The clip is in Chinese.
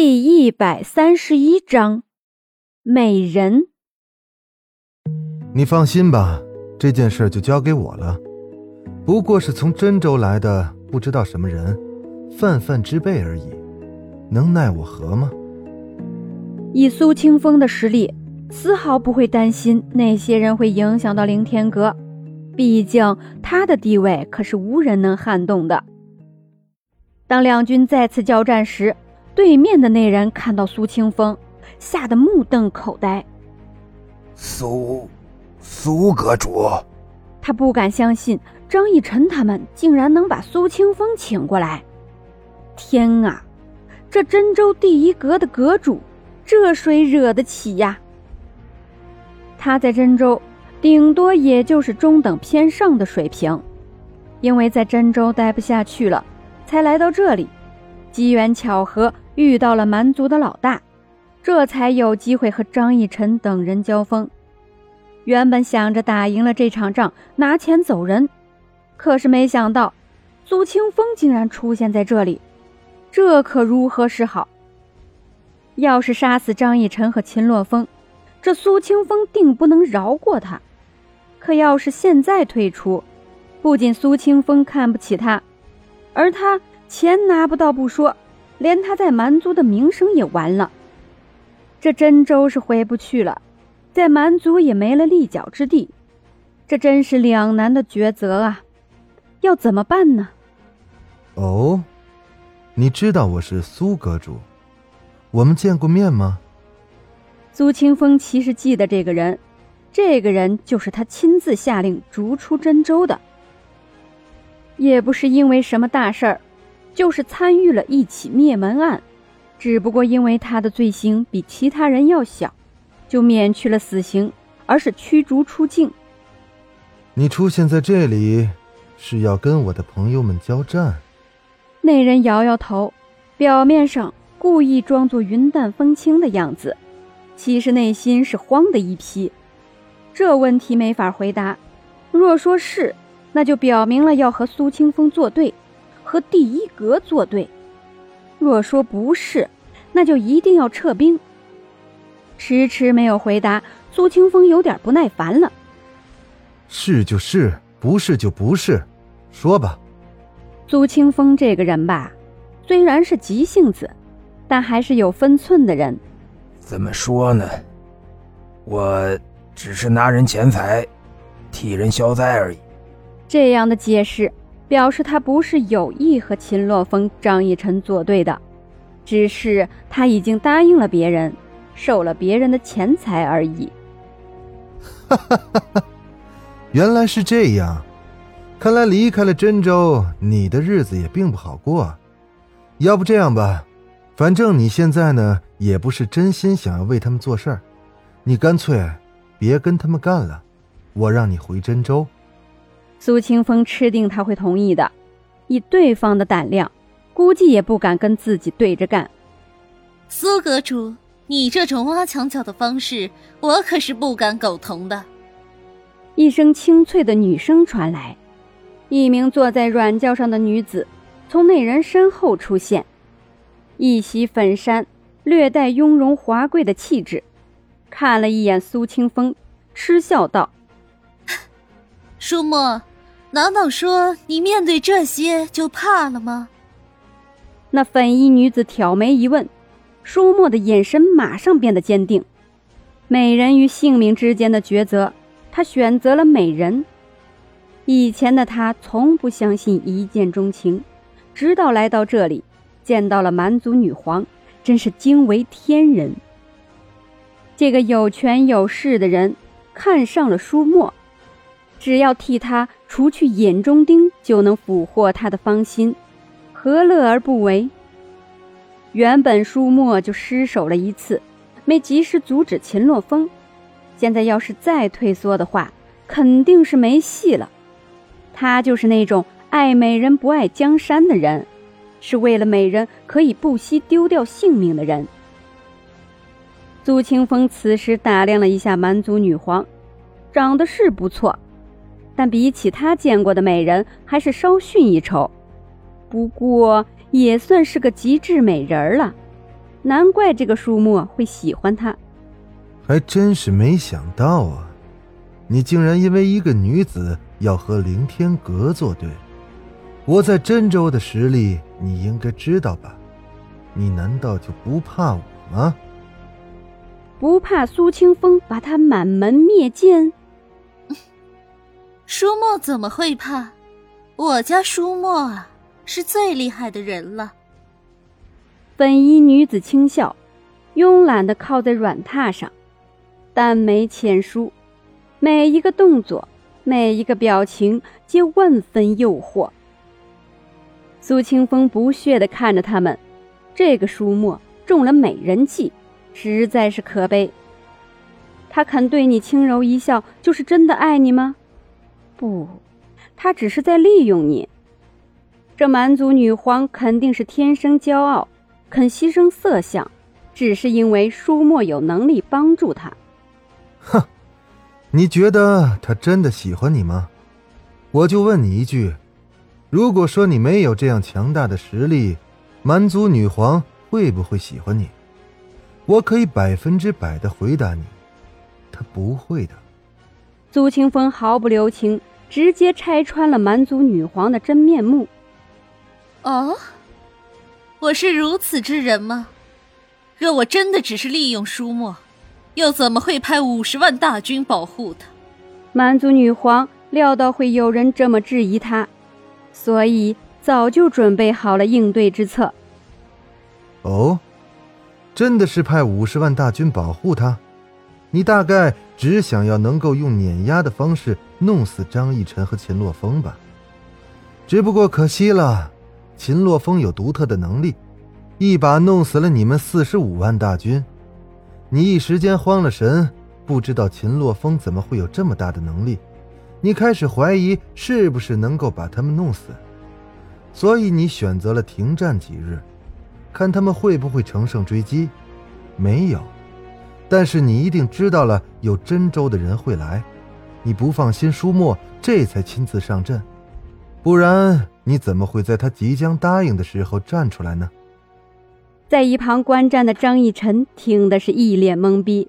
第一百三十一章，美人。你放心吧，这件事就交给我了。不过是从真州来的不知道什么人，泛泛之辈而已，能奈我何吗？以苏清风的实力，丝毫不会担心那些人会影响到凌天阁，毕竟他的地位可是无人能撼动的。当两军再次交战时。对面的那人看到苏清风，吓得目瞪口呆。苏，苏阁主，他不敢相信张逸晨他们竟然能把苏清风请过来。天啊，这真州第一阁的阁主，这谁惹得起呀？他在真州顶多也就是中等偏上的水平，因为在真州待不下去了，才来到这里。机缘巧合。遇到了蛮族的老大，这才有机会和张逸晨等人交锋。原本想着打赢了这场仗，拿钱走人，可是没想到苏清风竟然出现在这里，这可如何是好？要是杀死张逸晨和秦洛风，这苏清风定不能饶过他。可要是现在退出，不仅苏清风看不起他，而他钱拿不到不说。连他在蛮族的名声也完了，这真州是回不去了，在蛮族也没了立脚之地，这真是两难的抉择啊！要怎么办呢？哦，你知道我是苏阁主，我们见过面吗？苏清风其实记得这个人，这个人就是他亲自下令逐出真州的，也不是因为什么大事儿。就是参与了一起灭门案，只不过因为他的罪行比其他人要小，就免去了死刑，而是驱逐出境。你出现在这里，是要跟我的朋友们交战？那人摇摇头，表面上故意装作云淡风轻的样子，其实内心是慌的一批。这问题没法回答。若说是，那就表明了要和苏清风作对。和第一阁作对，若说不是，那就一定要撤兵。迟迟没有回答，苏清风有点不耐烦了。是就是，不是就不是，说吧。苏清风这个人吧，虽然是急性子，但还是有分寸的人。怎么说呢？我只是拿人钱财，替人消灾而已。这样的解释。表示他不是有意和秦洛风、张逸晨作对的，只是他已经答应了别人，受了别人的钱财而已。哈哈哈哈原来是这样，看来离开了真州，你的日子也并不好过。要不这样吧，反正你现在呢，也不是真心想要为他们做事儿，你干脆别跟他们干了，我让你回真州。苏清风吃定他会同意的，以对方的胆量，估计也不敢跟自己对着干。苏阁主，你这种挖墙脚的方式，我可是不敢苟同的。一声清脆的女声传来，一名坐在软轿上的女子从那人身后出现，一袭粉衫，略带雍容华贵的气质，看了一眼苏清风，嗤笑道：“ 舒墨。”难道说你面对这些就怕了吗？那粉衣女子挑眉一问，舒墨的眼神马上变得坚定。美人与性命之间的抉择，他选择了美人。以前的他从不相信一见钟情，直到来到这里，见到了蛮族女皇，真是惊为天人。这个有权有势的人看上了舒墨。只要替他除去眼中钉，就能俘获他的芳心，何乐而不为？原本舒墨就失手了一次，没及时阻止秦洛风，现在要是再退缩的话，肯定是没戏了。他就是那种爱美人不爱江山的人，是为了美人可以不惜丢掉性命的人。苏清风此时打量了一下蛮族女皇，长得是不错。但比起他见过的美人，还是稍逊一筹。不过也算是个极致美人了。难怪这个书墨会喜欢他。还真是没想到啊，你竟然因为一个女子要和凌天阁作对。我在真州的实力，你应该知道吧？你难道就不怕我吗？不怕苏清风把他满门灭尽？舒墨怎么会怕？我家舒墨啊，是最厉害的人了。粉衣女子轻笑，慵懒的靠在软榻上，淡眉浅舒，每一个动作，每一个表情，皆万分诱惑。苏清风不屑的看着他们，这个舒墨中了美人计，实在是可悲。他肯对你轻柔一笑，就是真的爱你吗？不，他只是在利用你。这蛮族女皇肯定是天生骄傲，肯牺牲色相，只是因为舒墨有能力帮助她。哼，你觉得他真的喜欢你吗？我就问你一句，如果说你没有这样强大的实力，蛮族女皇会不会喜欢你？我可以百分之百的回答你，她不会的。苏清风毫不留情，直接拆穿了蛮族女皇的真面目。哦，我是如此之人吗？若我真的只是利用舒墨，又怎么会派五十万大军保护他？蛮族女皇料到会有人这么质疑她，所以早就准备好了应对之策。哦，真的是派五十万大军保护他？你大概只想要能够用碾压的方式弄死张逸晨和秦洛风吧？只不过可惜了，秦洛风有独特的能力，一把弄死了你们四十五万大军。你一时间慌了神，不知道秦洛风怎么会有这么大的能力，你开始怀疑是不是能够把他们弄死，所以你选择了停战几日，看他们会不会乘胜追击。没有。但是你一定知道了，有真州的人会来，你不放心舒墨，这才亲自上阵，不然你怎么会在他即将答应的时候站出来呢？在一旁观战的张逸晨听的是一脸懵逼。